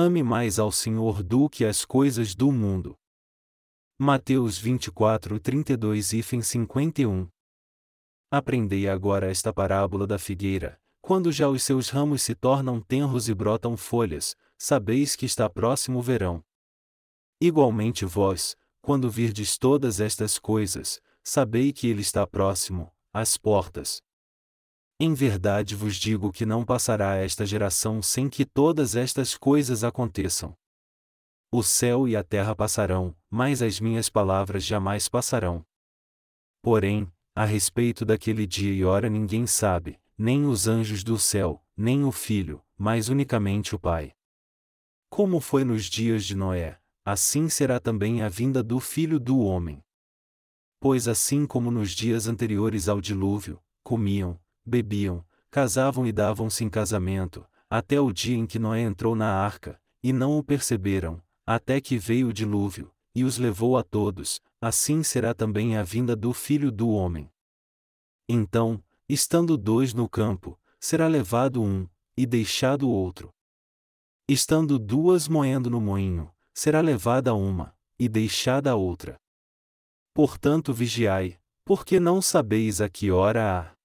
ame mais ao Senhor do que as coisas do mundo. Mateus 24, 32 e 51 Aprendei agora esta parábola da figueira, quando já os seus ramos se tornam tenros e brotam folhas, sabeis que está próximo o verão. Igualmente vós, quando virdes todas estas coisas, sabei que ele está próximo, às portas. Em verdade vos digo que não passará esta geração sem que todas estas coisas aconteçam. O céu e a terra passarão, mas as minhas palavras jamais passarão. Porém, a respeito daquele dia e hora ninguém sabe, nem os anjos do céu, nem o Filho, mas unicamente o Pai. Como foi nos dias de Noé, assim será também a vinda do Filho do Homem. Pois assim como nos dias anteriores ao dilúvio, comiam, bebiam, casavam e davam-se em casamento, até o dia em que Noé entrou na arca, e não o perceberam, até que veio o dilúvio, e os levou a todos, assim será também a vinda do Filho do Homem. Então, estando dois no campo, será levado um, e deixado o outro. Estando duas moendo no moinho, será levada uma, e deixada a outra. Portanto vigiai, porque não sabeis a que hora há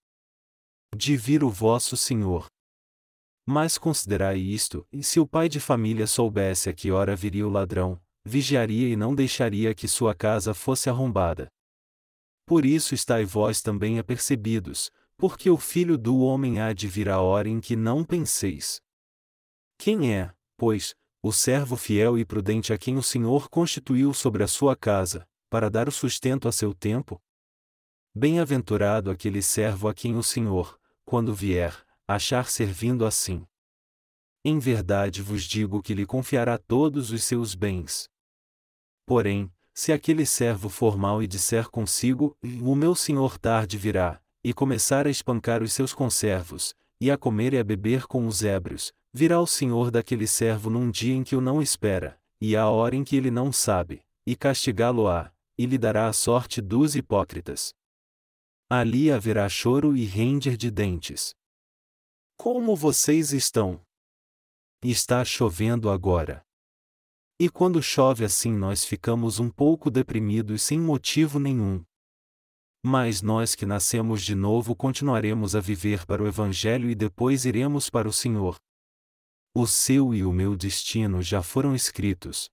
de vir o vosso Senhor. Mas considerai isto, e se o pai de família soubesse a que hora viria o ladrão, vigiaria e não deixaria que sua casa fosse arrombada. Por isso estai vós também apercebidos, porque o filho do homem há de vir a hora em que não penseis. Quem é, pois, o servo fiel e prudente a quem o Senhor constituiu sobre a sua casa, para dar o sustento a seu tempo? Bem-aventurado aquele servo a quem o Senhor, quando vier, achar servindo assim. Em verdade vos digo que lhe confiará todos os seus bens. Porém, se aquele servo for mau e disser consigo, o meu senhor tarde virá, e começar a espancar os seus conservos, e a comer e a beber com os ébrios, virá o senhor daquele servo num dia em que o não espera, e à hora em que ele não sabe, e castigá-lo-á, e lhe dará a sorte dos hipócritas. Ali haverá choro e render de dentes. Como vocês estão? Está chovendo agora. E quando chove assim nós ficamos um pouco deprimidos sem motivo nenhum. Mas nós que nascemos de novo continuaremos a viver para o Evangelho e depois iremos para o Senhor. O seu e o meu destino já foram escritos.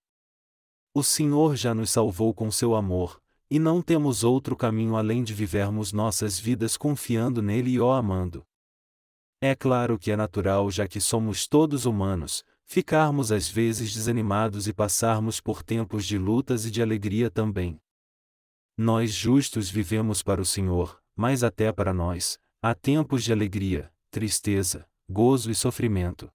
O Senhor já nos salvou com seu amor, e não temos outro caminho além de vivermos nossas vidas confiando nele e o amando. É claro que é natural, já que somos todos humanos, ficarmos às vezes desanimados e passarmos por tempos de lutas e de alegria também. Nós justos vivemos para o Senhor, mas até para nós, há tempos de alegria, tristeza, gozo e sofrimento.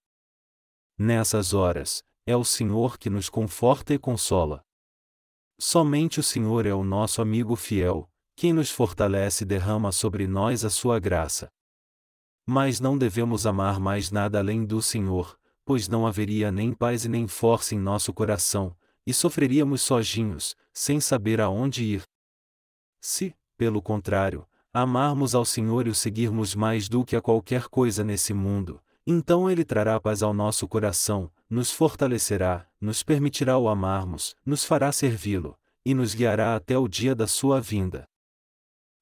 Nessas horas, é o Senhor que nos conforta e consola. Somente o Senhor é o nosso amigo fiel, quem nos fortalece e derrama sobre nós a sua graça. Mas não devemos amar mais nada além do Senhor, pois não haveria nem paz e nem força em nosso coração, e sofreríamos sozinhos, sem saber aonde ir. Se, pelo contrário, amarmos ao Senhor e o seguirmos mais do que a qualquer coisa nesse mundo, então Ele trará paz ao nosso coração, nos fortalecerá, nos permitirá o amarmos, nos fará servi-lo, e nos guiará até o dia da sua vinda.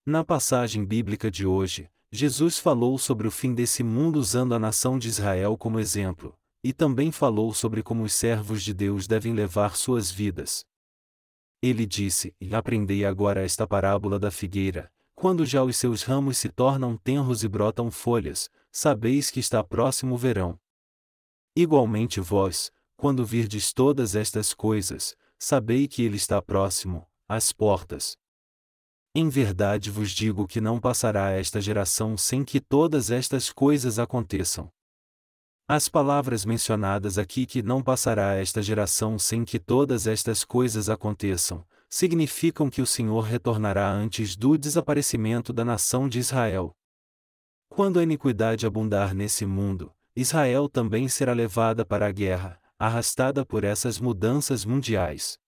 Na passagem bíblica de hoje, Jesus falou sobre o fim desse mundo usando a nação de Israel como exemplo, e também falou sobre como os servos de Deus devem levar suas vidas. Ele disse: Aprendei agora esta parábola da figueira, quando já os seus ramos se tornam tenros e brotam folhas, sabeis que está próximo o verão. Igualmente vós, quando virdes todas estas coisas, sabei que ele está próximo, às portas. Em verdade vos digo que não passará esta geração sem que todas estas coisas aconteçam. As palavras mencionadas aqui que não passará esta geração sem que todas estas coisas aconteçam, significam que o Senhor retornará antes do desaparecimento da nação de Israel. Quando a iniquidade abundar nesse mundo, Israel também será levada para a guerra, arrastada por essas mudanças mundiais.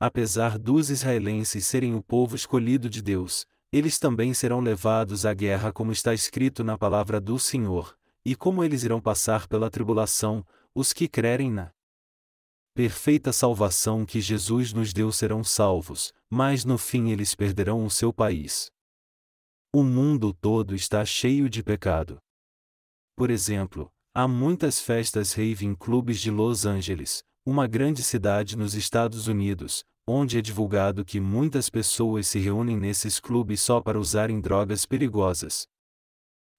Apesar dos israelenses serem o povo escolhido de Deus, eles também serão levados à guerra como está escrito na palavra do Senhor, e como eles irão passar pela tribulação, os que crerem na perfeita salvação que Jesus nos deu serão salvos, mas no fim eles perderão o seu país. O mundo todo está cheio de pecado. Por exemplo, há muitas festas rave em clubes de Los Angeles, uma grande cidade nos Estados Unidos, onde é divulgado que muitas pessoas se reúnem nesses clubes só para usarem drogas perigosas.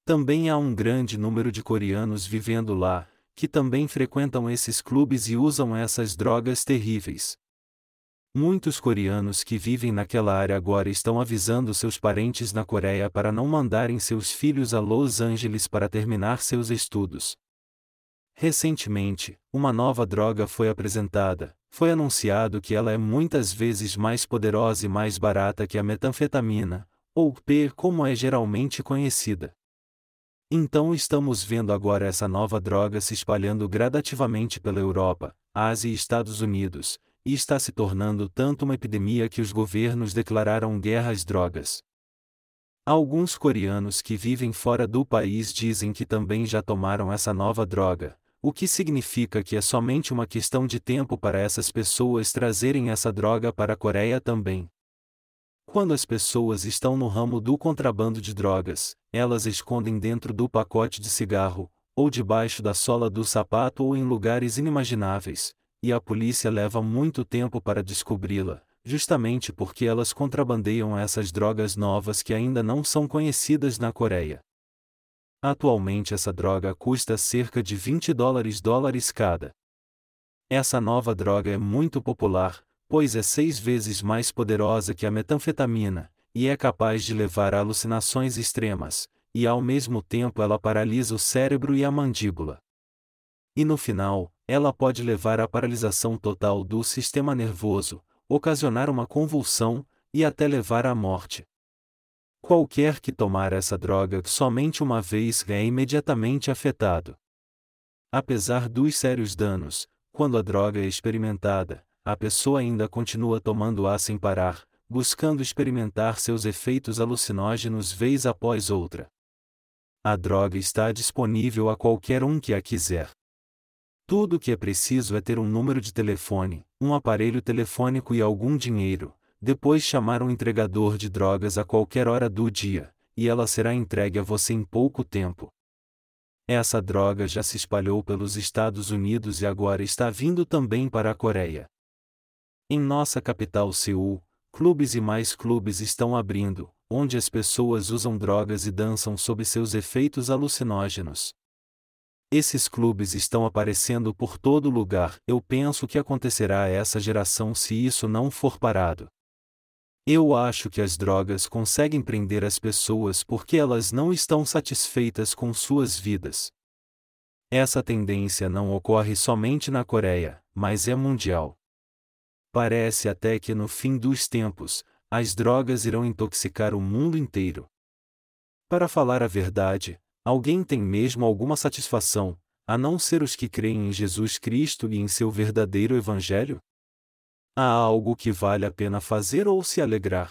Também há um grande número de coreanos vivendo lá, que também frequentam esses clubes e usam essas drogas terríveis. Muitos coreanos que vivem naquela área agora estão avisando seus parentes na Coreia para não mandarem seus filhos a Los Angeles para terminar seus estudos. Recentemente, uma nova droga foi apresentada. Foi anunciado que ela é muitas vezes mais poderosa e mais barata que a metanfetamina, ou P como é geralmente conhecida. Então estamos vendo agora essa nova droga se espalhando gradativamente pela Europa, Ásia e Estados Unidos, e está se tornando tanto uma epidemia que os governos declararam guerra às drogas. Alguns coreanos que vivem fora do país dizem que também já tomaram essa nova droga, o que significa que é somente uma questão de tempo para essas pessoas trazerem essa droga para a Coreia também. Quando as pessoas estão no ramo do contrabando de drogas, elas escondem dentro do pacote de cigarro, ou debaixo da sola do sapato ou em lugares inimagináveis, e a polícia leva muito tempo para descobri-la, justamente porque elas contrabandeiam essas drogas novas que ainda não são conhecidas na Coreia. Atualmente essa droga custa cerca de 20 dólares dólares cada. Essa nova droga é muito popular, pois é seis vezes mais poderosa que a metanfetamina, e é capaz de levar a alucinações extremas, e ao mesmo tempo ela paralisa o cérebro e a mandíbula. E no final, ela pode levar à paralisação total do sistema nervoso, ocasionar uma convulsão, e até levar à morte. Qualquer que tomar essa droga somente uma vez é imediatamente afetado. Apesar dos sérios danos, quando a droga é experimentada, a pessoa ainda continua tomando-a sem parar, buscando experimentar seus efeitos alucinógenos vez após outra. A droga está disponível a qualquer um que a quiser. Tudo o que é preciso é ter um número de telefone, um aparelho telefônico e algum dinheiro, depois chamar um entregador de drogas a qualquer hora do dia, e ela será entregue a você em pouco tempo. Essa droga já se espalhou pelos Estados Unidos e agora está vindo também para a Coreia. Em nossa capital Seul, clubes e mais clubes estão abrindo, onde as pessoas usam drogas e dançam sob seus efeitos alucinógenos. Esses clubes estão aparecendo por todo lugar. Eu penso que acontecerá a essa geração se isso não for parado. Eu acho que as drogas conseguem prender as pessoas porque elas não estão satisfeitas com suas vidas. Essa tendência não ocorre somente na Coreia, mas é mundial. Parece até que no fim dos tempos, as drogas irão intoxicar o mundo inteiro. Para falar a verdade, alguém tem mesmo alguma satisfação, a não ser os que creem em Jesus Cristo e em seu verdadeiro Evangelho? Há algo que vale a pena fazer ou se alegrar?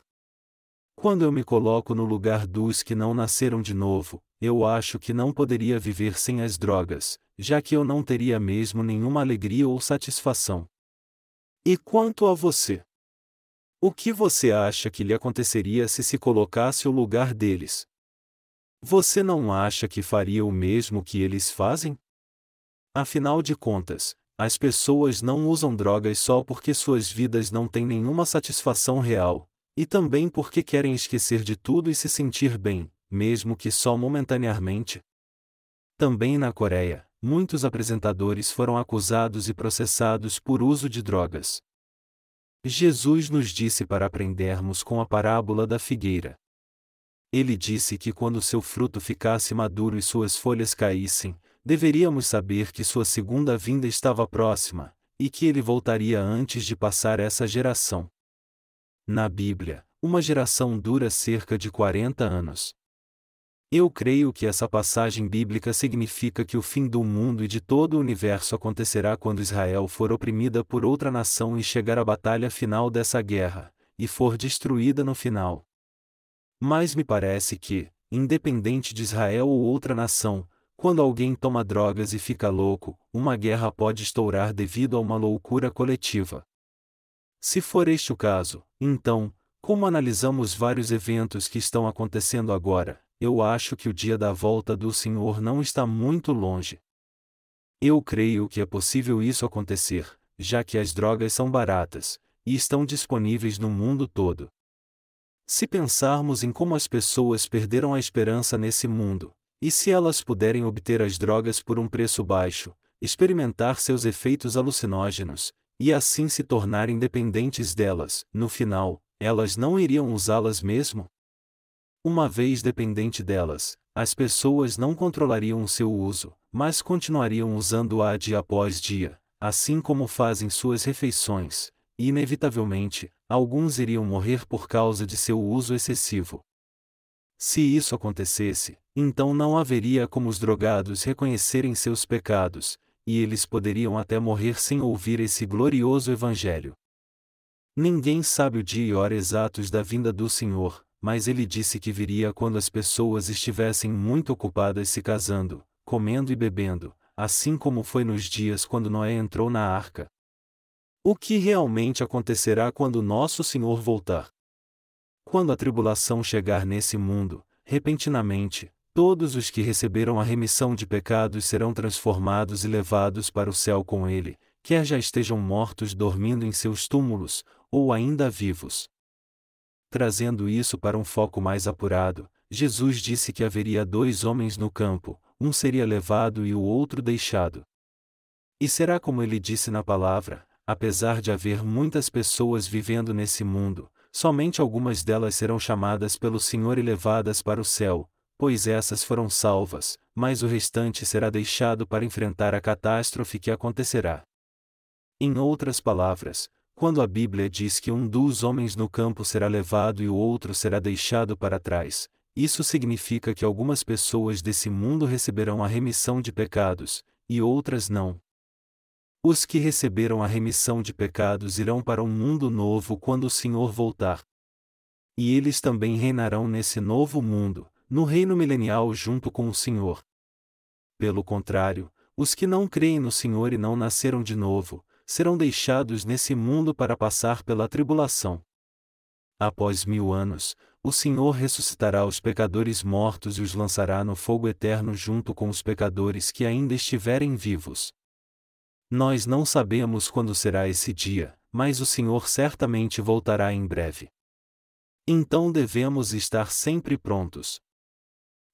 Quando eu me coloco no lugar dos que não nasceram de novo, eu acho que não poderia viver sem as drogas, já que eu não teria mesmo nenhuma alegria ou satisfação. E quanto a você? O que você acha que lhe aconteceria se se colocasse o lugar deles? Você não acha que faria o mesmo que eles fazem? Afinal de contas, as pessoas não usam drogas só porque suas vidas não têm nenhuma satisfação real, e também porque querem esquecer de tudo e se sentir bem, mesmo que só momentaneamente. Também na Coreia, muitos apresentadores foram acusados e processados por uso de drogas. Jesus nos disse para aprendermos com a parábola da figueira. Ele disse que quando seu fruto ficasse maduro e suas folhas caíssem, deveríamos saber que sua segunda vinda estava próxima, e que ele voltaria antes de passar essa geração. Na Bíblia, uma geração dura cerca de 40 anos. Eu creio que essa passagem bíblica significa que o fim do mundo e de todo o universo acontecerá quando Israel for oprimida por outra nação e chegar à batalha final dessa guerra, e for destruída no final. Mas me parece que, independente de Israel ou outra nação, quando alguém toma drogas e fica louco, uma guerra pode estourar devido a uma loucura coletiva. Se for este o caso, então, como analisamos vários eventos que estão acontecendo agora, eu acho que o dia da volta do Senhor não está muito longe. Eu creio que é possível isso acontecer, já que as drogas são baratas, e estão disponíveis no mundo todo. Se pensarmos em como as pessoas perderam a esperança nesse mundo, e se elas puderem obter as drogas por um preço baixo, experimentar seus efeitos alucinógenos, e assim se tornarem dependentes delas, no final, elas não iriam usá-las mesmo? Uma vez dependente delas, as pessoas não controlariam o seu uso, mas continuariam usando-a dia após dia, assim como fazem suas refeições, e inevitavelmente, alguns iriam morrer por causa de seu uso excessivo. Se isso acontecesse, então não haveria como os drogados reconhecerem seus pecados, e eles poderiam até morrer sem ouvir esse glorioso Evangelho. Ninguém sabe o dia e hora exatos da vinda do Senhor, mas ele disse que viria quando as pessoas estivessem muito ocupadas se casando, comendo e bebendo, assim como foi nos dias quando Noé entrou na arca. O que realmente acontecerá quando nosso Senhor voltar? Quando a tribulação chegar nesse mundo, repentinamente, todos os que receberam a remissão de pecados serão transformados e levados para o céu com ele, quer já estejam mortos dormindo em seus túmulos, ou ainda vivos. Trazendo isso para um foco mais apurado, Jesus disse que haveria dois homens no campo, um seria levado e o outro deixado. E será como ele disse na palavra: apesar de haver muitas pessoas vivendo nesse mundo, somente algumas delas serão chamadas pelo Senhor e levadas para o céu, pois essas foram salvas, mas o restante será deixado para enfrentar a catástrofe que acontecerá. Em outras palavras, quando a Bíblia diz que um dos homens no campo será levado e o outro será deixado para trás, isso significa que algumas pessoas desse mundo receberão a remissão de pecados, e outras não. Os que receberam a remissão de pecados irão para um mundo novo quando o Senhor voltar. E eles também reinarão nesse novo mundo, no reino milenial junto com o Senhor. Pelo contrário, os que não creem no Senhor e não nasceram de novo, serão deixados nesse mundo para passar pela tribulação. Após mil anos, o Senhor ressuscitará os pecadores mortos e os lançará no fogo eterno junto com os pecadores que ainda estiverem vivos. Nós não sabemos quando será esse dia, mas o Senhor certamente voltará em breve. Então devemos estar sempre prontos.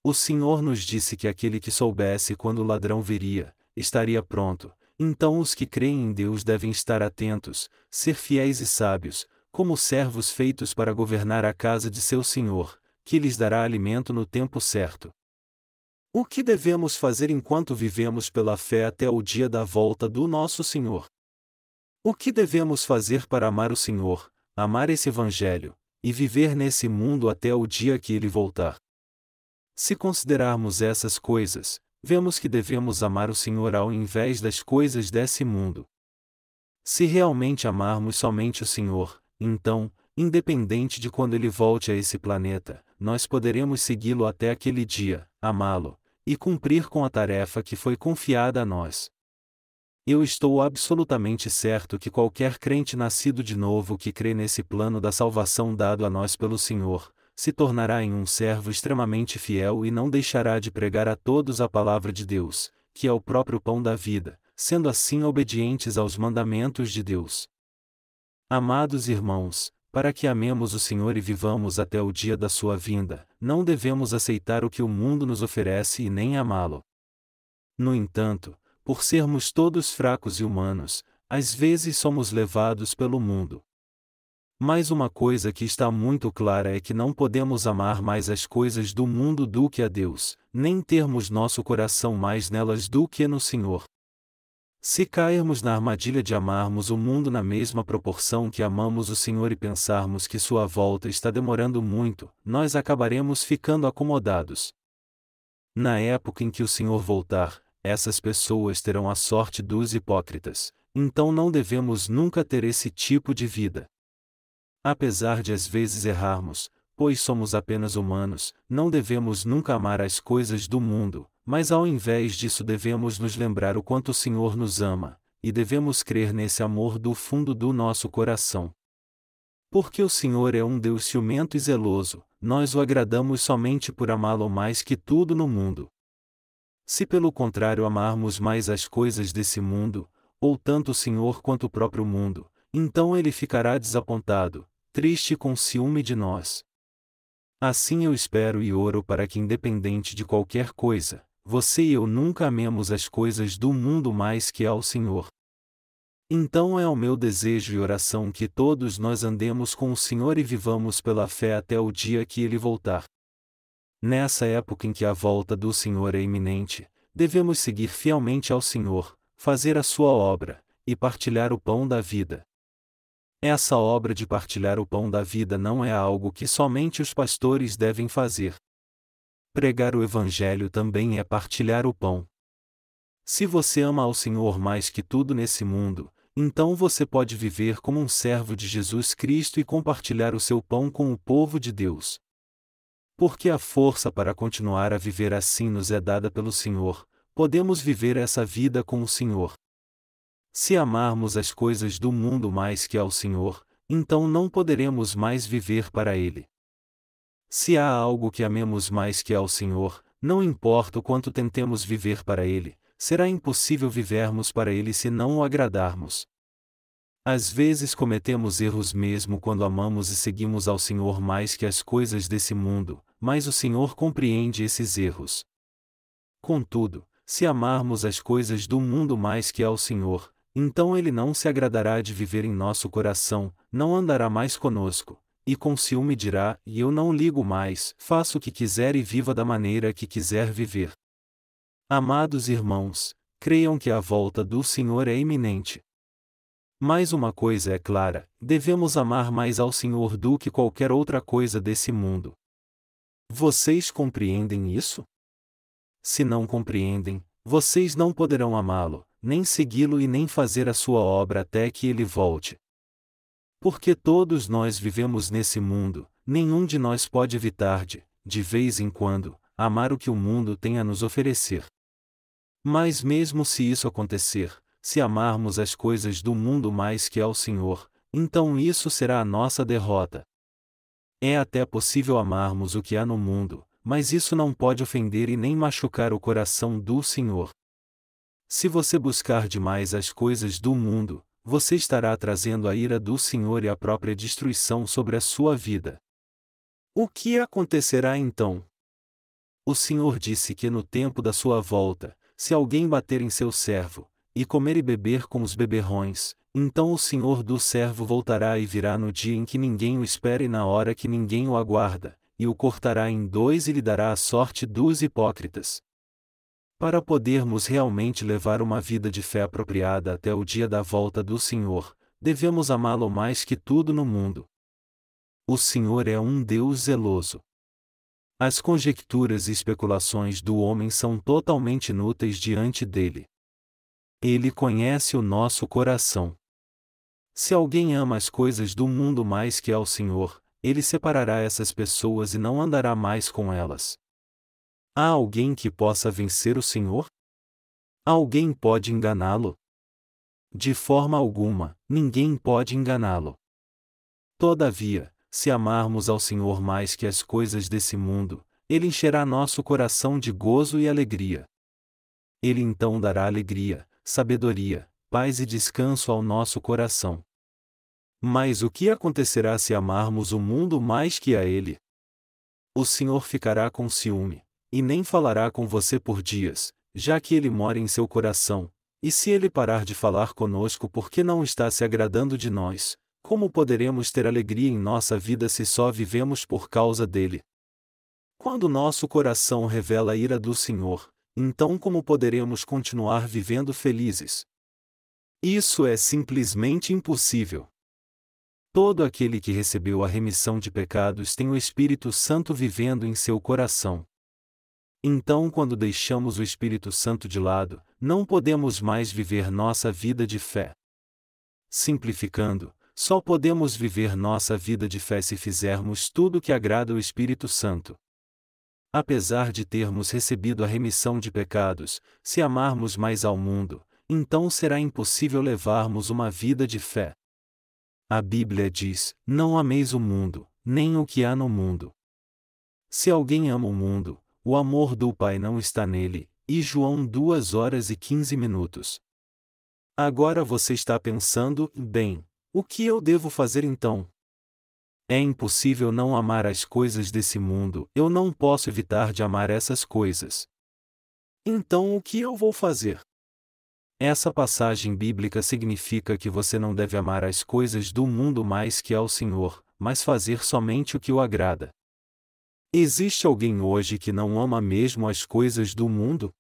O Senhor nos disse que aquele que soubesse quando o ladrão viria, estaria pronto, então os que creem em Deus devem estar atentos, ser fiéis e sábios, como servos feitos para governar a casa de seu Senhor, que lhes dará alimento no tempo certo. O que devemos fazer enquanto vivemos pela fé até o dia da volta do nosso Senhor? O que devemos fazer para amar o Senhor, amar esse Evangelho, e viver nesse mundo até o dia que ele voltar? Se considerarmos essas coisas, vemos que devemos amar o Senhor ao invés das coisas desse mundo. Se realmente amarmos somente o Senhor, então, independente de quando ele volte a esse planeta, nós poderemos segui-lo até aquele dia, amá-lo, e cumprir com a tarefa que foi confiada a nós. Eu estou absolutamente certo que qualquer crente nascido de novo que crê nesse plano da salvação dado a nós pelo Senhor, se tornará em um servo extremamente fiel e não deixará de pregar a todos a palavra de Deus, que é o próprio pão da vida, sendo assim obedientes aos mandamentos de Deus. Amados irmãos, para que amemos o Senhor e vivamos até o dia da sua vinda, não devemos aceitar o que o mundo nos oferece e nem amá-lo. No entanto, por sermos todos fracos e humanos, às vezes somos levados pelo mundo, mas uma coisa que está muito clara é que não podemos amar mais as coisas do mundo do que a Deus, nem termos nosso coração mais nelas do que no Senhor. Se cairmos na armadilha de amarmos o mundo na mesma proporção que amamos o Senhor e pensarmos que sua volta está demorando muito, nós acabaremos ficando acomodados. Na época em que o Senhor voltar, essas pessoas terão a sorte dos hipócritas, então não devemos nunca ter esse tipo de vida. Apesar de às vezes errarmos, pois somos apenas humanos, não devemos nunca amar as coisas do mundo, mas ao invés disso devemos nos lembrar o quanto o Senhor nos ama, e devemos crer nesse amor do fundo do nosso coração. Porque o Senhor é um Deus ciumento e zeloso, nós o agradamos somente por amá-lo mais que tudo no mundo. Se pelo contrário amarmos mais as coisas desse mundo, ou tanto o Senhor quanto o próprio mundo, então ele ficará desapontado, triste com ciúme de nós. Assim eu espero e oro para que, independente de qualquer coisa, você e eu nunca amemos as coisas do mundo mais que ao Senhor. Então é o meu desejo e oração que todos nós andemos com o Senhor e vivamos pela fé até o dia que Ele voltar. Nessa época em que a volta do Senhor é iminente, devemos seguir fielmente ao Senhor, fazer a sua obra, e partilhar o pão da vida. Essa obra de partilhar o pão da vida não é algo que somente os pastores devem fazer. Pregar o Evangelho também é partilhar o pão. Se você ama ao Senhor mais que tudo nesse mundo, então você pode viver como um servo de Jesus Cristo e compartilhar o seu pão com o povo de Deus. Porque a força para continuar a viver assim nos é dada pelo Senhor, podemos viver essa vida com o Senhor. Se amarmos as coisas do mundo mais que ao Senhor, então não poderemos mais viver para Ele. Se há algo que amemos mais que ao Senhor, não importa o quanto tentemos viver para Ele, será impossível vivermos para Ele se não o agradarmos. Às vezes cometemos erros mesmo quando amamos e seguimos ao Senhor mais que as coisas desse mundo, mas o Senhor compreende esses erros. Contudo, se amarmos as coisas do mundo mais que ao Senhor, então Ele não se agradará de viver em nosso coração, não andará mais conosco, e com ciúme dirá: E eu não ligo mais, faço o que quiser e viva da maneira que quiser viver. Amados irmãos, creiam que a volta do Senhor é iminente. Mais uma coisa é clara: devemos amar mais ao Senhor do que qualquer outra coisa desse mundo. Vocês compreendem isso? Se não compreendem, vocês não poderão amá-lo, nem segui-lo e nem fazer a sua obra até que ele volte. Porque todos nós vivemos nesse mundo, nenhum de nós pode evitar de, de vez em quando, amar o que o mundo tem a nos oferecer. Mas mesmo se isso acontecer, se amarmos as coisas do mundo mais que ao Senhor, então isso será a nossa derrota. É até possível amarmos o que há no mundo, mas isso não pode ofender e nem machucar o coração do Senhor. Se você buscar demais as coisas do mundo, você estará trazendo a ira do Senhor e a própria destruição sobre a sua vida. O que acontecerá então? O Senhor disse que no tempo da sua volta, se alguém bater em seu servo, e comer e beber com os beberrões, então o Senhor do servo voltará e virá no dia em que ninguém o espera e na hora que ninguém o aguarda, e o cortará em dois e lhe dará a sorte dos hipócritas. Para podermos realmente levar uma vida de fé apropriada até o dia da volta do Senhor, devemos amá-lo mais que tudo no mundo. O Senhor é um Deus zeloso. As conjecturas e especulações do homem são totalmente inúteis diante dele. Ele conhece o nosso coração. Se alguém ama as coisas do mundo mais que ao Senhor, ele separará essas pessoas e não andará mais com elas. Há alguém que possa vencer o Senhor? Alguém pode enganá-lo? De forma alguma, ninguém pode enganá-lo. Todavia, se amarmos ao Senhor mais que as coisas desse mundo, Ele encherá nosso coração de gozo e alegria. Ele então dará alegria, sabedoria, paz e descanso ao nosso coração. Mas o que acontecerá se amarmos o mundo mais que a Ele? O Senhor ficará com ciúme, e nem falará com você por dias, já que ele mora em seu coração, e se ele parar de falar conosco porque não está se agradando de nós, como poderemos ter alegria em nossa vida se só vivemos por causa dele? Quando nosso coração revela a ira do Senhor, então como poderemos continuar vivendo felizes? Isso é simplesmente impossível. Todo aquele que recebeu a remissão de pecados tem o Espírito Santo vivendo em seu coração. Então, quando deixamos o Espírito Santo de lado, não podemos mais viver nossa vida de fé. Simplificando, só podemos viver nossa vida de fé se fizermos tudo que agrada o Espírito Santo. apesar de termos recebido a remissão de pecados, se amarmos mais ao mundo, então será impossível levarmos uma vida de fé. A Bíblia diz: Não ameis o mundo, nem o que há no mundo. Se alguém ama o mundo, o amor do Pai não está nele. E João 2 horas e 15 minutos. Agora você está pensando, bem, o que eu devo fazer então? É impossível não amar as coisas desse mundo, eu não posso evitar de amar essas coisas. Então o que eu vou fazer? Essa passagem bíblica significa que você não deve amar as coisas do mundo mais que ao Senhor, mas fazer somente o que o agrada. Existe alguém hoje que não ama mesmo as coisas do mundo?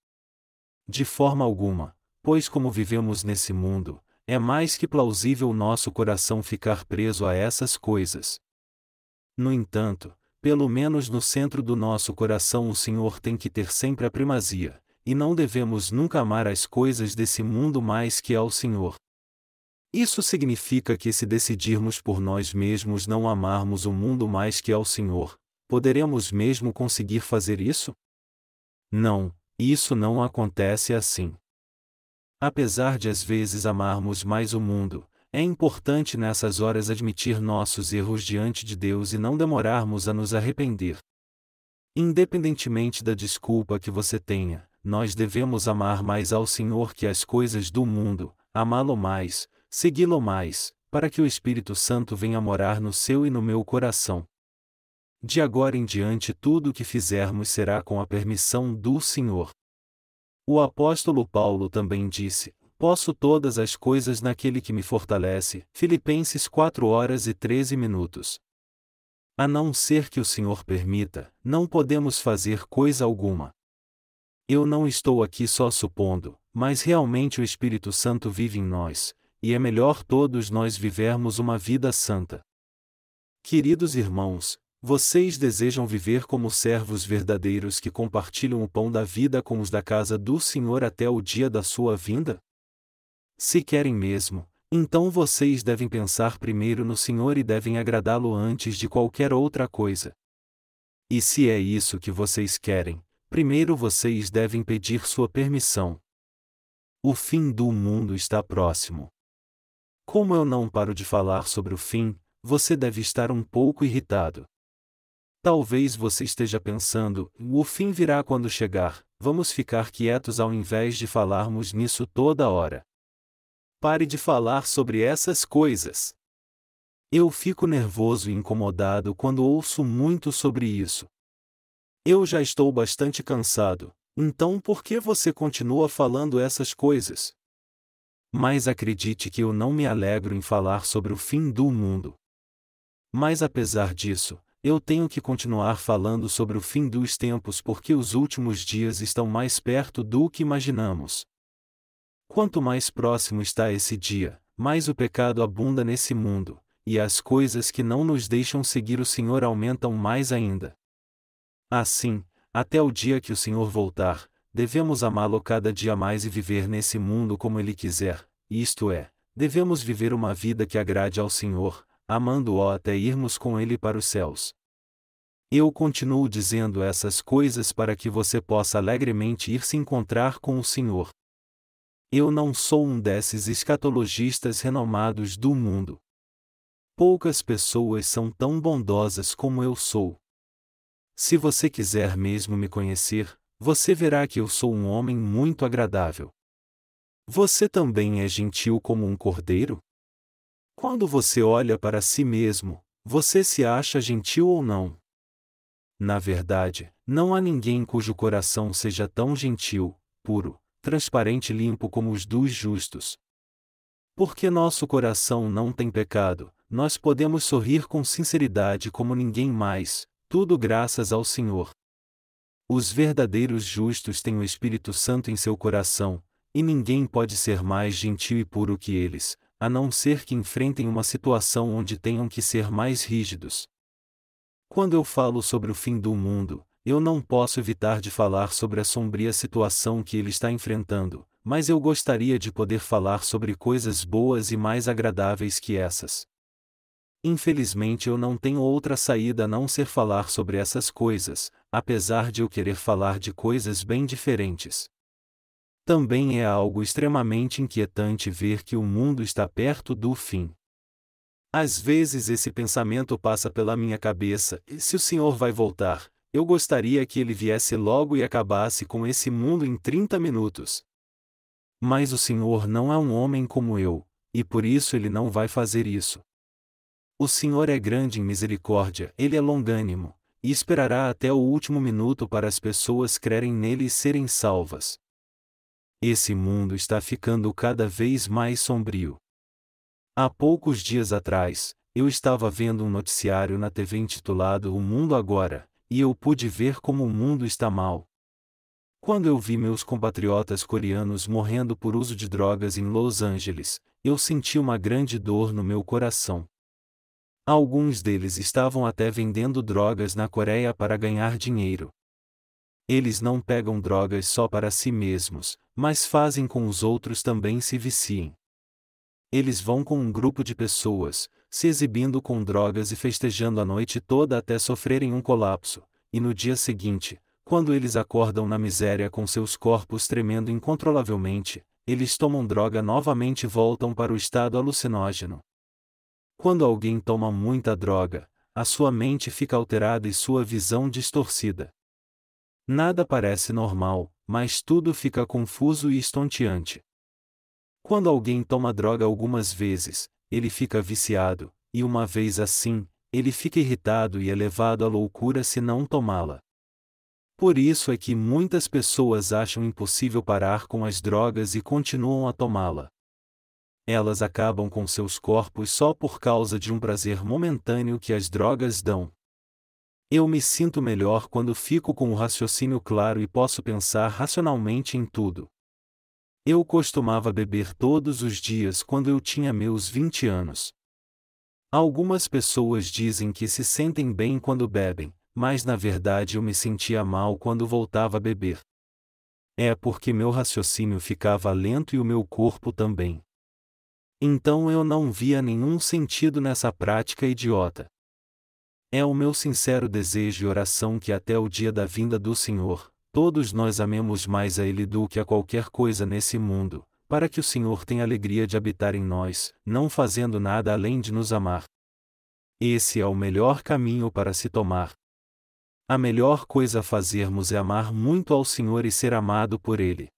De forma alguma, pois como vivemos nesse mundo, é mais que plausível nosso coração ficar preso a essas coisas. No entanto, pelo menos no centro do nosso coração o Senhor tem que ter sempre a primazia, e não devemos nunca amar as coisas desse mundo mais que ao Senhor. Isso significa que se decidirmos por nós mesmos não amarmos o mundo mais que ao Senhor, poderemos mesmo conseguir fazer isso? Não, isso não acontece assim. Apesar de às vezes amarmos mais o mundo, é importante nessas horas admitir nossos erros diante de Deus e não demorarmos a nos arrepender. Independentemente da desculpa que você tenha, nós devemos amar mais ao Senhor que as coisas do mundo, amá-lo mais, segui-lo mais, para que o Espírito Santo venha morar no seu e no meu coração. De agora em diante tudo o que fizermos será com a permissão do Senhor. O apóstolo Paulo também disse: Posso todas as coisas naquele que me fortalece. Filipenses 4 horas e 13 minutos. A não ser que o Senhor permita, não podemos fazer coisa alguma. Eu não estou aqui só supondo, mas realmente o Espírito Santo vive em nós, e é melhor todos nós vivermos uma vida santa. Queridos irmãos, vocês desejam viver como servos verdadeiros que compartilham o pão da vida com os da casa do Senhor até o dia da sua vinda? Se querem mesmo, então vocês devem pensar primeiro no Senhor e devem agradá-lo antes de qualquer outra coisa. E se é isso que vocês querem, primeiro vocês devem pedir sua permissão. O fim do mundo está próximo. Como eu não paro de falar sobre o fim, você deve estar um pouco irritado. Talvez você esteja pensando, o fim virá quando chegar, vamos ficar quietos ao invés de falarmos nisso toda hora. Pare de falar sobre essas coisas. Eu fico nervoso e incomodado quando ouço muito sobre isso. Eu já estou bastante cansado, então por que você continua falando essas coisas? Mas acredite que eu não me alegro em falar sobre o fim do mundo. Mas apesar disso, eu tenho que continuar falando sobre o fim dos tempos porque os últimos dias estão mais perto do que imaginamos. Quanto mais próximo está esse dia, mais o pecado abunda nesse mundo, e as coisas que não nos deixam seguir o Senhor aumentam mais ainda. Assim, até o dia que o Senhor voltar, devemos amá-lo cada dia mais e viver nesse mundo como Ele quiser, isto é, devemos viver uma vida que agrade ao Senhor, amando-o até irmos com Ele para os céus. Eu continuo dizendo essas coisas para que você possa alegremente ir se encontrar com o Senhor. Eu não sou um desses escatologistas renomados do mundo. Poucas pessoas são tão bondosas como eu sou. Se você quiser mesmo me conhecer, você verá que eu sou um homem muito agradável. Você também é gentil como um cordeiro? Quando você olha para si mesmo, você se acha gentil ou não? Na verdade, não há ninguém cujo coração seja tão gentil, puro, transparente e limpo como os dos justos. Porque nosso coração não tem pecado, nós podemos sorrir com sinceridade como ninguém mais, tudo graças ao Senhor. Os verdadeiros justos têm o Espírito Santo em seu coração, e ninguém pode ser mais gentil e puro que eles, a não ser que enfrentem uma situação onde tenham que ser mais rígidos. Quando eu falo sobre o fim do mundo, eu não posso evitar de falar sobre a sombria situação que ele está enfrentando, mas eu gostaria de poder falar sobre coisas boas e mais agradáveis que essas. Infelizmente eu não tenho outra saída a não ser falar sobre essas coisas, apesar de eu querer falar de coisas bem diferentes. Também é algo extremamente inquietante ver que o mundo está perto do fim. Às vezes esse pensamento passa pela minha cabeça: e se o Senhor vai voltar, eu gostaria que ele viesse logo e acabasse com esse mundo em 30 minutos. Mas o Senhor não é um homem como eu, e por isso ele não vai fazer isso. O Senhor é grande em misericórdia, ele é longânimo, e esperará até o último minuto para as pessoas crerem nele e serem salvas. Esse mundo está ficando cada vez mais sombrio. Há poucos dias atrás, eu estava vendo um noticiário na TV intitulado O Mundo Agora, e eu pude ver como o mundo está mal. Quando eu vi meus compatriotas coreanos morrendo por uso de drogas em Los Angeles, eu senti uma grande dor no meu coração. Alguns deles estavam até vendendo drogas na Coreia para ganhar dinheiro. Eles não pegam drogas só para si mesmos, mas fazem com os outros também se viciem. Eles vão com um grupo de pessoas, se exibindo com drogas e festejando a noite toda até sofrerem um colapso, e no dia seguinte, quando eles acordam na miséria com seus corpos tremendo incontrolavelmente, eles tomam droga novamente e voltam para o estado alucinógeno. Quando alguém toma muita droga, a sua mente fica alterada e sua visão distorcida. Nada parece normal, mas tudo fica confuso e estonteante. Quando alguém toma droga algumas vezes, ele fica viciado, e uma vez assim, ele fica irritado e é levado à loucura se não tomá-la. Por isso é que muitas pessoas acham impossível parar com as drogas e continuam a tomá-la elas acabam com seus corpos só por causa de um prazer momentâneo que as drogas dão. Eu me sinto melhor quando fico com o raciocínio claro e posso pensar racionalmente em tudo. Eu costumava beber todos os dias quando eu tinha meus 20 anos. Algumas pessoas dizem que se sentem bem quando bebem, mas na verdade eu me sentia mal quando voltava a beber. É porque meu raciocínio ficava lento e o meu corpo também. Então eu não via nenhum sentido nessa prática idiota. É o meu sincero desejo e oração que até o dia da vinda do Senhor, todos nós amemos mais a Ele do que a qualquer coisa nesse mundo, para que o Senhor tenha alegria de habitar em nós, não fazendo nada além de nos amar. Esse é o melhor caminho para se tomar. A melhor coisa a fazermos é amar muito ao Senhor e ser amado por Ele.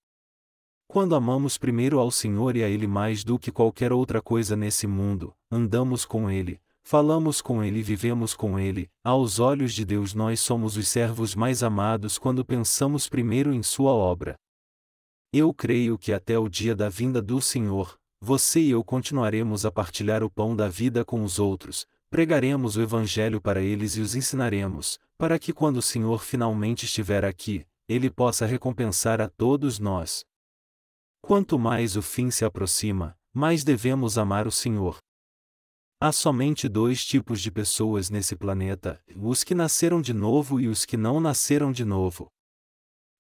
Quando amamos primeiro ao Senhor e a Ele mais do que qualquer outra coisa nesse mundo, andamos com Ele, falamos com Ele e vivemos com Ele, aos olhos de Deus nós somos os servos mais amados quando pensamos primeiro em Sua obra. Eu creio que até o dia da vinda do Senhor, você e eu continuaremos a partilhar o pão da vida com os outros, pregaremos o Evangelho para eles e os ensinaremos, para que quando o Senhor finalmente estiver aqui, Ele possa recompensar a todos nós. Quanto mais o fim se aproxima, mais devemos amar o Senhor. Há somente dois tipos de pessoas nesse planeta: os que nasceram de novo e os que não nasceram de novo.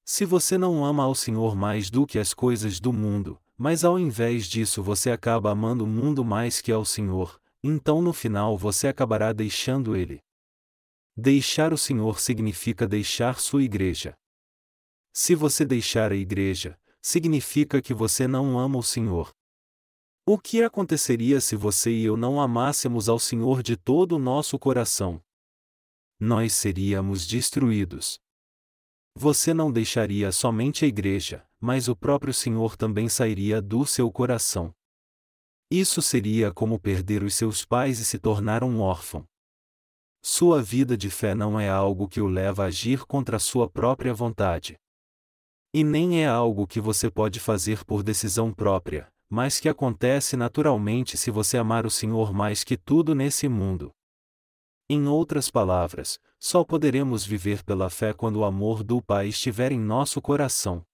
Se você não ama ao Senhor mais do que as coisas do mundo, mas ao invés disso você acaba amando o mundo mais que ao Senhor, então no final você acabará deixando ele. Deixar o Senhor significa deixar sua igreja. Se você deixar a igreja, significa que você não ama o Senhor. O que aconteceria se você e eu não amássemos ao Senhor de todo o nosso coração? Nós seríamos destruídos. Você não deixaria somente a igreja, mas o próprio Senhor também sairia do seu coração. Isso seria como perder os seus pais e se tornar um órfão. Sua vida de fé não é algo que o leva a agir contra a sua própria vontade. E nem é algo que você pode fazer por decisão própria, mas que acontece naturalmente se você amar o Senhor mais que tudo nesse mundo. Em outras palavras, só poderemos viver pela fé quando o amor do Pai estiver em nosso coração.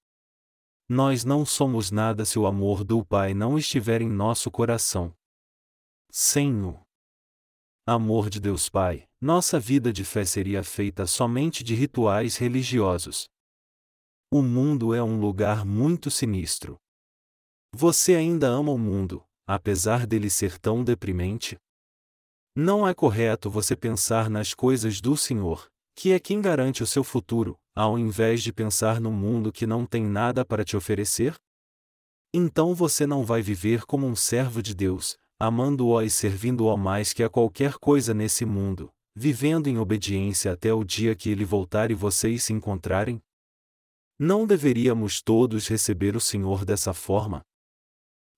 Nós não somos nada se o amor do Pai não estiver em nosso coração. Sem o amor de Deus Pai, nossa vida de fé seria feita somente de rituais religiosos. O mundo é um lugar muito sinistro. Você ainda ama o mundo, apesar dele ser tão deprimente? Não é correto você pensar nas coisas do Senhor, que é quem garante o seu futuro, ao invés de pensar no mundo que não tem nada para te oferecer? Então você não vai viver como um servo de Deus, amando-o e servindo-o mais que a qualquer coisa nesse mundo, vivendo em obediência até o dia que ele voltar e vocês se encontrarem? Não deveríamos todos receber o Senhor dessa forma?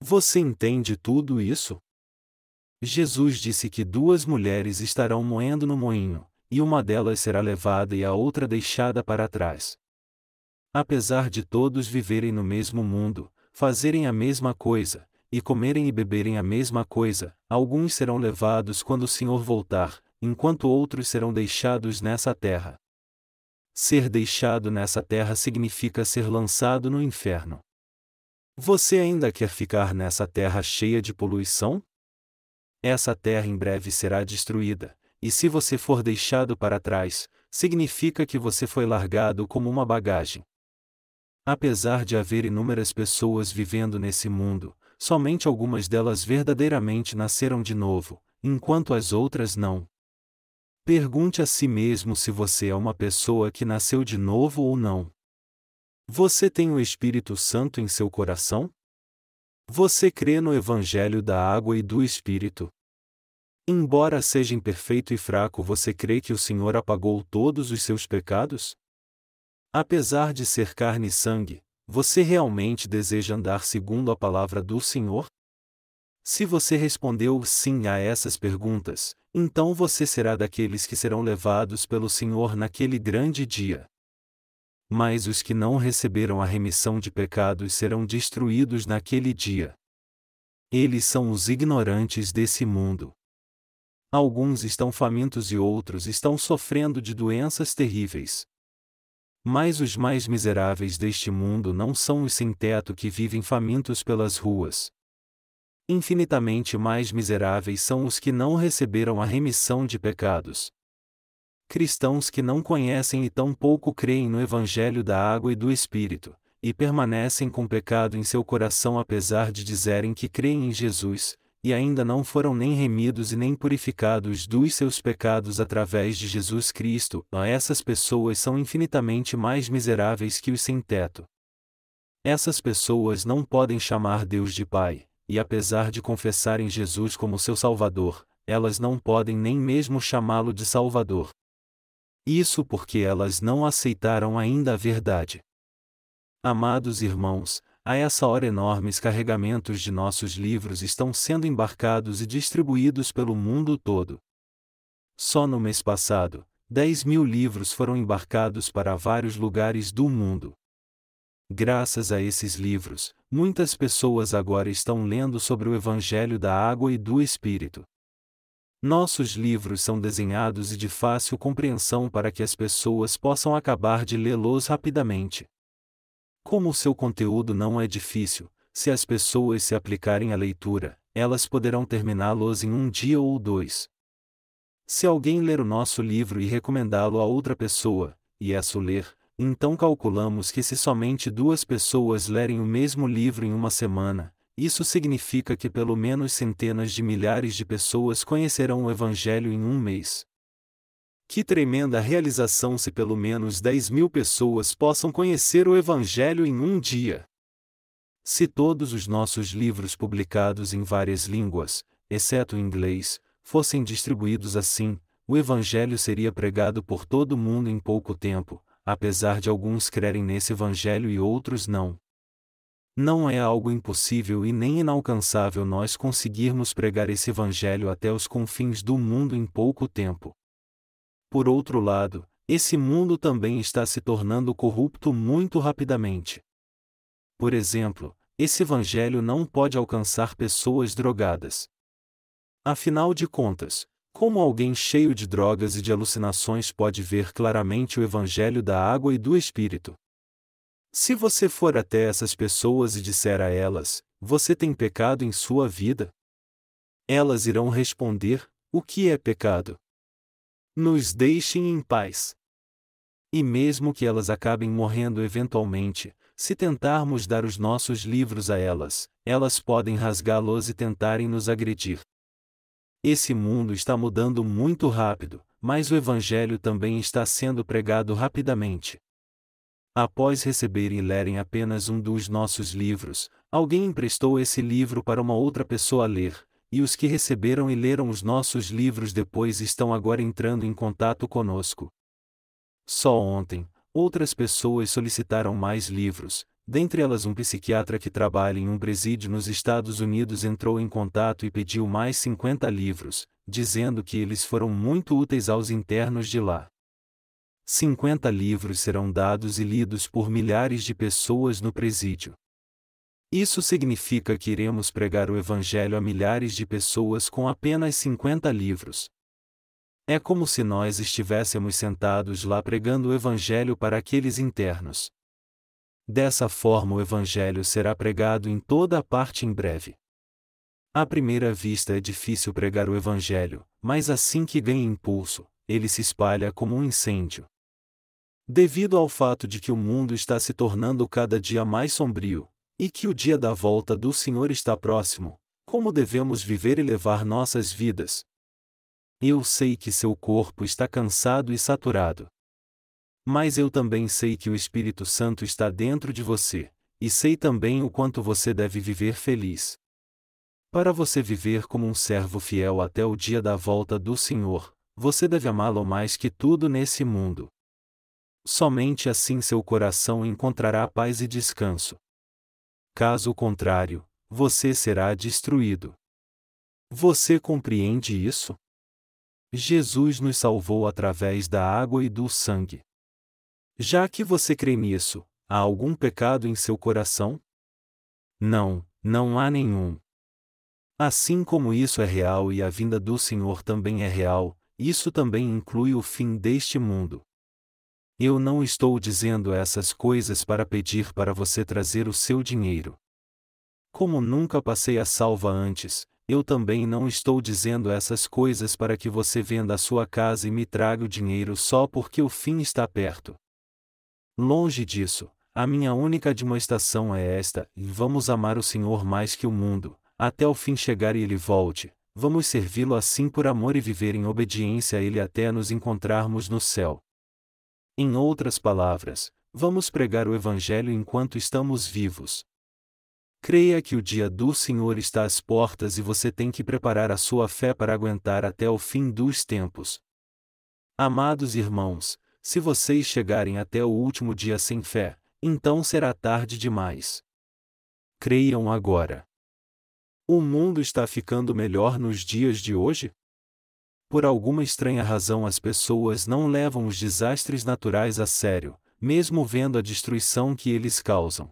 Você entende tudo isso? Jesus disse que duas mulheres estarão moendo no moinho, e uma delas será levada e a outra deixada para trás. Apesar de todos viverem no mesmo mundo, fazerem a mesma coisa, e comerem e beberem a mesma coisa, alguns serão levados quando o Senhor voltar, enquanto outros serão deixados nessa terra. Ser deixado nessa terra significa ser lançado no inferno. Você ainda quer ficar nessa terra cheia de poluição? Essa terra em breve será destruída, e se você for deixado para trás, significa que você foi largado como uma bagagem. Apesar de haver inúmeras pessoas vivendo nesse mundo, somente algumas delas verdadeiramente nasceram de novo, enquanto as outras não. Pergunte a si mesmo se você é uma pessoa que nasceu de novo ou não. Você tem o Espírito Santo em seu coração? Você crê no Evangelho da Água e do Espírito? Embora seja imperfeito e fraco, você crê que o Senhor apagou todos os seus pecados? Apesar de ser carne e sangue, você realmente deseja andar segundo a palavra do Senhor? Se você respondeu sim a essas perguntas, então você será daqueles que serão levados pelo Senhor naquele grande dia. Mas os que não receberam a remissão de pecados serão destruídos naquele dia. Eles são os ignorantes desse mundo. Alguns estão famintos e outros estão sofrendo de doenças terríveis. Mas os mais miseráveis deste mundo não são os sem-teto que vivem famintos pelas ruas. Infinitamente mais miseráveis são os que não receberam a remissão de pecados. Cristãos que não conhecem e tão pouco creem no Evangelho da água e do Espírito, e permanecem com pecado em seu coração apesar de dizerem que creem em Jesus, e ainda não foram nem remidos e nem purificados dos seus pecados através de Jesus Cristo, essas pessoas são infinitamente mais miseráveis que os sem-teto. Essas pessoas não podem chamar Deus de Pai, e apesar de confessarem Jesus como seu Salvador, elas não podem nem mesmo chamá-lo de Salvador. Isso porque elas não aceitaram ainda a verdade. Amados irmãos, a essa hora enormes carregamentos de nossos livros estão sendo embarcados e distribuídos pelo mundo todo. Só no mês passado, 10 mil livros foram embarcados para vários lugares do mundo. Graças a esses livros, muitas pessoas agora estão lendo sobre o Evangelho da Água e do Espírito. Nossos livros são desenhados e de fácil compreensão para que as pessoas possam acabar de lê-los rapidamente. Como o seu conteúdo não é difícil, se as pessoas se aplicarem à leitura, elas poderão terminá-los em um dia ou dois. Se alguém ler o nosso livro e recomendá-lo a outra pessoa, e essa o ler, então calculamos que se somente duas pessoas lerem o mesmo livro em uma semana, isso significa que pelo menos centenas de milhares de pessoas conhecerão o Evangelho em um mês. Que tremenda realização se pelo menos 10 mil pessoas possam conhecer o Evangelho em um dia! Se todos os nossos livros publicados em várias línguas, exceto inglês, fossem distribuídos assim, o Evangelho seria pregado por todo mundo em pouco tempo, apesar de alguns crerem nesse Evangelho e outros não. Não é algo impossível e nem inalcançável nós conseguirmos pregar esse Evangelho até os confins do mundo em pouco tempo. Por outro lado, esse mundo também está se tornando corrupto muito rapidamente. Por exemplo, esse evangelho não pode alcançar pessoas drogadas. Afinal de contas, como alguém cheio de drogas e de alucinações pode ver claramente o evangelho da água e do espírito? Se você for até essas pessoas e disser a elas: Você tem pecado em sua vida? Elas irão responder: O que é pecado? nos deixem em paz. E mesmo que elas acabem morrendo eventualmente, se tentarmos dar os nossos livros a elas, elas podem rasgá-los e tentarem nos agredir. Esse mundo está mudando muito rápido, mas o Evangelho também está sendo pregado rapidamente. Após receberem e lerem apenas um dos nossos livros, alguém emprestou esse livro para uma outra pessoa ler, e os que receberam e leram os nossos livros depois estão agora entrando em contato conosco. Só ontem, outras pessoas solicitaram mais livros, Dentre elas, um psiquiatra que trabalha em um presídio nos Estados Unidos entrou em contato e pediu mais 50 livros, dizendo que eles foram muito úteis aos internos de lá. 50 livros serão dados e lidos por milhares de pessoas no presídio. Isso significa que iremos pregar o Evangelho a milhares de pessoas com apenas 50 livros. É como se nós estivéssemos sentados lá pregando o Evangelho para aqueles internos. Dessa forma o Evangelho será pregado em toda a parte em breve. À primeira vista é difícil pregar o Evangelho, mas assim que ganha impulso, ele se espalha como um incêndio. Devido ao fato de que o mundo está se tornando cada dia mais sombrio, e que o dia da volta do Senhor está próximo, como devemos viver e levar nossas vidas? Eu sei que seu corpo está cansado e saturado. Mas eu também sei que o Espírito Santo está dentro de você, e sei também o quanto você deve viver feliz. Para você viver como um servo fiel até o dia da volta do Senhor, você deve amá-lo mais que tudo nesse mundo. Somente assim seu coração encontrará paz e descanso. Caso contrário, você será destruído. Você compreende isso? Jesus nos salvou através da água e do sangue. Já que você crê nisso, há algum pecado em seu coração? Não, não há nenhum. Assim como isso é real e a vinda do Senhor também é real, isso também inclui o fim deste mundo. Eu não estou dizendo essas coisas para pedir para você trazer o seu dinheiro. Como nunca passei a salva antes, eu também não estou dizendo essas coisas para que você venda a sua casa e me traga o dinheiro só porque o fim está perto. Longe disso, a minha única admoestação é esta: vamos amar o Senhor mais que o mundo, até o fim chegar e ele volte, vamos servi-lo assim por amor e viver em obediência a ele até nos encontrarmos no céu. Em outras palavras, vamos pregar o Evangelho enquanto estamos vivos. Creia que o dia do Senhor está às portas e você tem que preparar a sua fé para aguentar até o fim dos tempos. Amados irmãos, se vocês chegarem até o último dia sem fé, então será tarde demais. Creiam agora. O mundo está ficando melhor nos dias de hoje? Por alguma estranha razão as pessoas não levam os desastres naturais a sério, mesmo vendo a destruição que eles causam.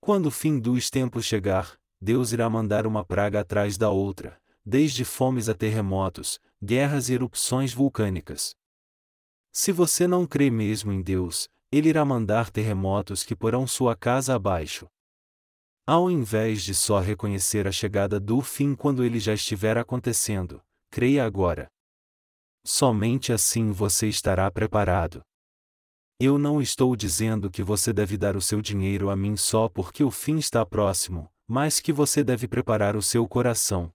Quando o fim dos tempos chegar, Deus irá mandar uma praga atrás da outra, desde fomes a terremotos, guerras e erupções vulcânicas. Se você não crê mesmo em Deus, Ele irá mandar terremotos que porão sua casa abaixo. Ao invés de só reconhecer a chegada do fim quando ele já estiver acontecendo, creia agora. Somente assim você estará preparado. Eu não estou dizendo que você deve dar o seu dinheiro a mim só porque o fim está próximo, mas que você deve preparar o seu coração.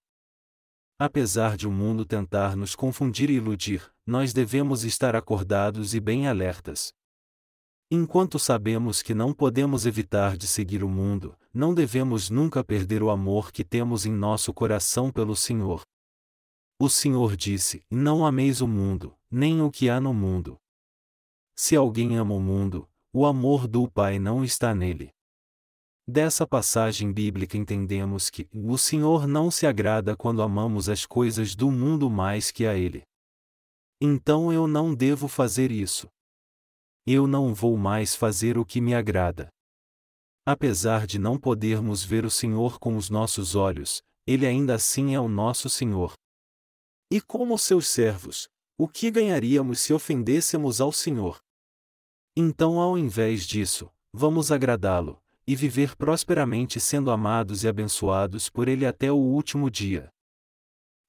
Apesar de o mundo tentar nos confundir e iludir, nós devemos estar acordados e bem alertas. Enquanto sabemos que não podemos evitar de seguir o mundo, não devemos nunca perder o amor que temos em nosso coração pelo Senhor. O Senhor disse: Não ameis o mundo, nem o que há no mundo. Se alguém ama o mundo, o amor do Pai não está nele. Dessa passagem bíblica entendemos que o Senhor não se agrada quando amamos as coisas do mundo mais que a Ele. Então eu não devo fazer isso. Eu não vou mais fazer o que me agrada. Apesar de não podermos ver o Senhor com os nossos olhos, Ele ainda assim é o nosso Senhor. E como seus servos, o que ganharíamos se ofendêssemos ao Senhor? Então, ao invés disso, vamos agradá-lo, e viver prosperamente sendo amados e abençoados por Ele até o último dia.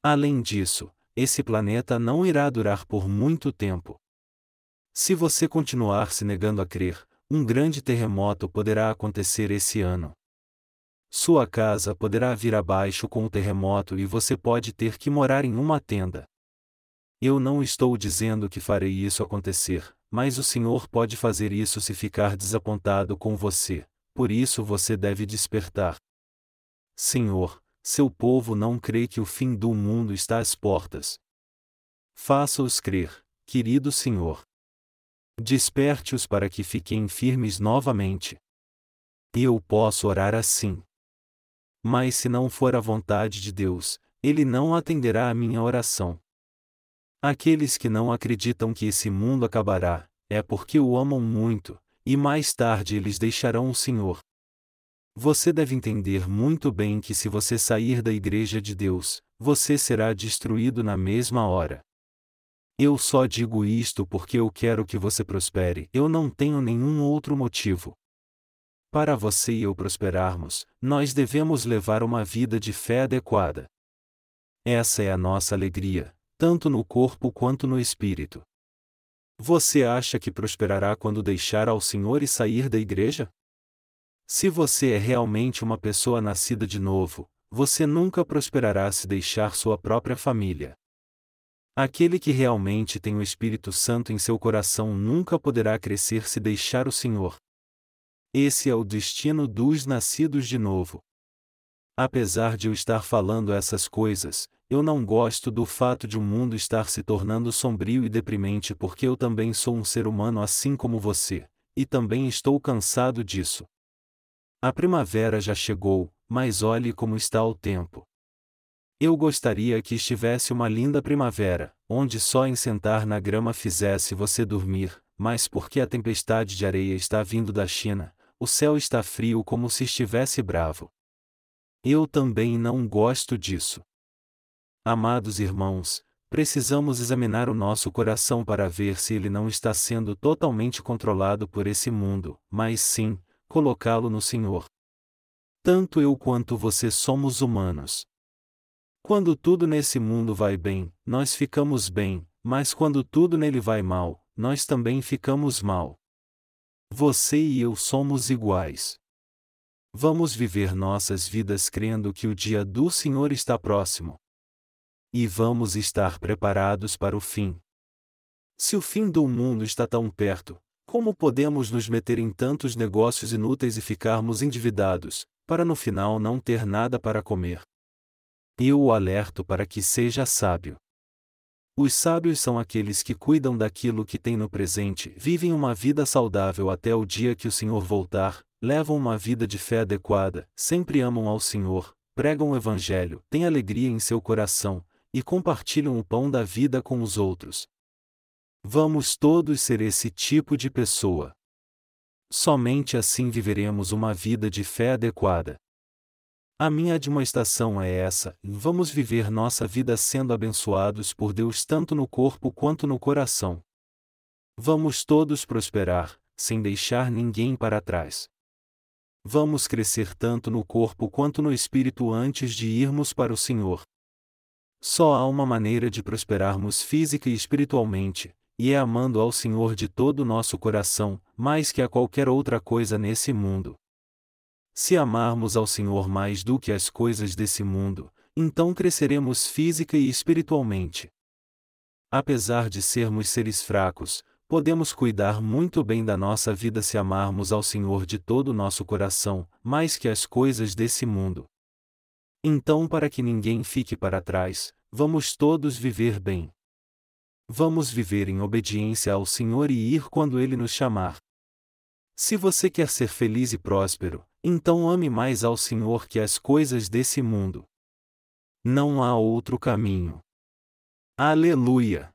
Além disso, esse planeta não irá durar por muito tempo. Se você continuar se negando a crer, um grande terremoto poderá acontecer esse ano. Sua casa poderá vir abaixo com o terremoto e você pode ter que morar em uma tenda. Eu não estou dizendo que farei isso acontecer, mas o Senhor pode fazer isso se ficar desapontado com você, por isso você deve despertar. Senhor, seu povo não crê que o fim do mundo está às portas. Faça-os crer, querido Senhor. Desperte-os para que fiquem firmes novamente. Eu posso orar assim. Mas se não for a vontade de Deus, Ele não atenderá a minha oração. Aqueles que não acreditam que esse mundo acabará, é porque o amam muito, e mais tarde eles deixarão o Senhor. Você deve entender muito bem que se você sair da Igreja de Deus, você será destruído na mesma hora. Eu só digo isto porque eu quero que você prospere, eu não tenho nenhum outro motivo. Para você e eu prosperarmos, nós devemos levar uma vida de fé adequada. Essa é a nossa alegria, tanto no corpo quanto no espírito. Você acha que prosperará quando deixar ao Senhor e sair da igreja? Se você é realmente uma pessoa nascida de novo, você nunca prosperará se deixar sua própria família. Aquele que realmente tem o Espírito Santo em seu coração nunca poderá crescer se deixar o Senhor. Esse é o destino dos nascidos de novo. Apesar de eu estar falando essas coisas, eu não gosto do fato de o um mundo estar se tornando sombrio e deprimente porque eu também sou um ser humano assim como você, e também estou cansado disso. A primavera já chegou, mas olhe como está o tempo. Eu gostaria que estivesse uma linda primavera, onde só em sentar na grama fizesse você dormir, mas porque a tempestade de areia está vindo da China, o céu está frio como se estivesse bravo. Eu também não gosto disso. Amados irmãos, precisamos examinar o nosso coração para ver se ele não está sendo totalmente controlado por esse mundo, mas sim, colocá-lo no Senhor. Tanto eu quanto você somos humanos. Quando tudo nesse mundo vai bem, nós ficamos bem, mas quando tudo nele vai mal, nós também ficamos mal. Você e eu somos iguais. Vamos viver nossas vidas crendo que o dia do Senhor está próximo. E vamos estar preparados para o fim. Se o fim do mundo está tão perto, como podemos nos meter em tantos negócios inúteis e ficarmos endividados, para no final não ter nada para comer? Eu o alerto para que seja sábio. Os sábios são aqueles que cuidam daquilo que têm no presente, vivem uma vida saudável até o dia que o Senhor voltar, levam uma vida de fé adequada, sempre amam ao Senhor, pregam o Evangelho, têm alegria em seu coração, e compartilham o pão da vida com os outros. Vamos todos ser esse tipo de pessoa. Somente assim viveremos uma vida de fé adequada. A minha admoestação é essa: vamos viver nossa vida sendo abençoados por Deus tanto no corpo quanto no coração. Vamos todos prosperar, sem deixar ninguém para trás. Vamos crescer tanto no corpo quanto no espírito antes de irmos para o Senhor. Só há uma maneira de prosperarmos física e espiritualmente, e é amando ao Senhor de todo o nosso coração, mais que a qualquer outra coisa nesse mundo. Se amarmos ao Senhor mais do que as coisas desse mundo, então cresceremos física e espiritualmente. Apesar de sermos seres fracos, podemos cuidar muito bem da nossa vida se amarmos ao Senhor de todo o nosso coração, mais que as coisas desse mundo. Então, para que ninguém fique para trás, vamos todos viver bem. Vamos viver em obediência ao Senhor e ir quando Ele nos chamar. Se você quer ser feliz e próspero, então ame mais ao Senhor que as coisas desse mundo. Não há outro caminho. Aleluia!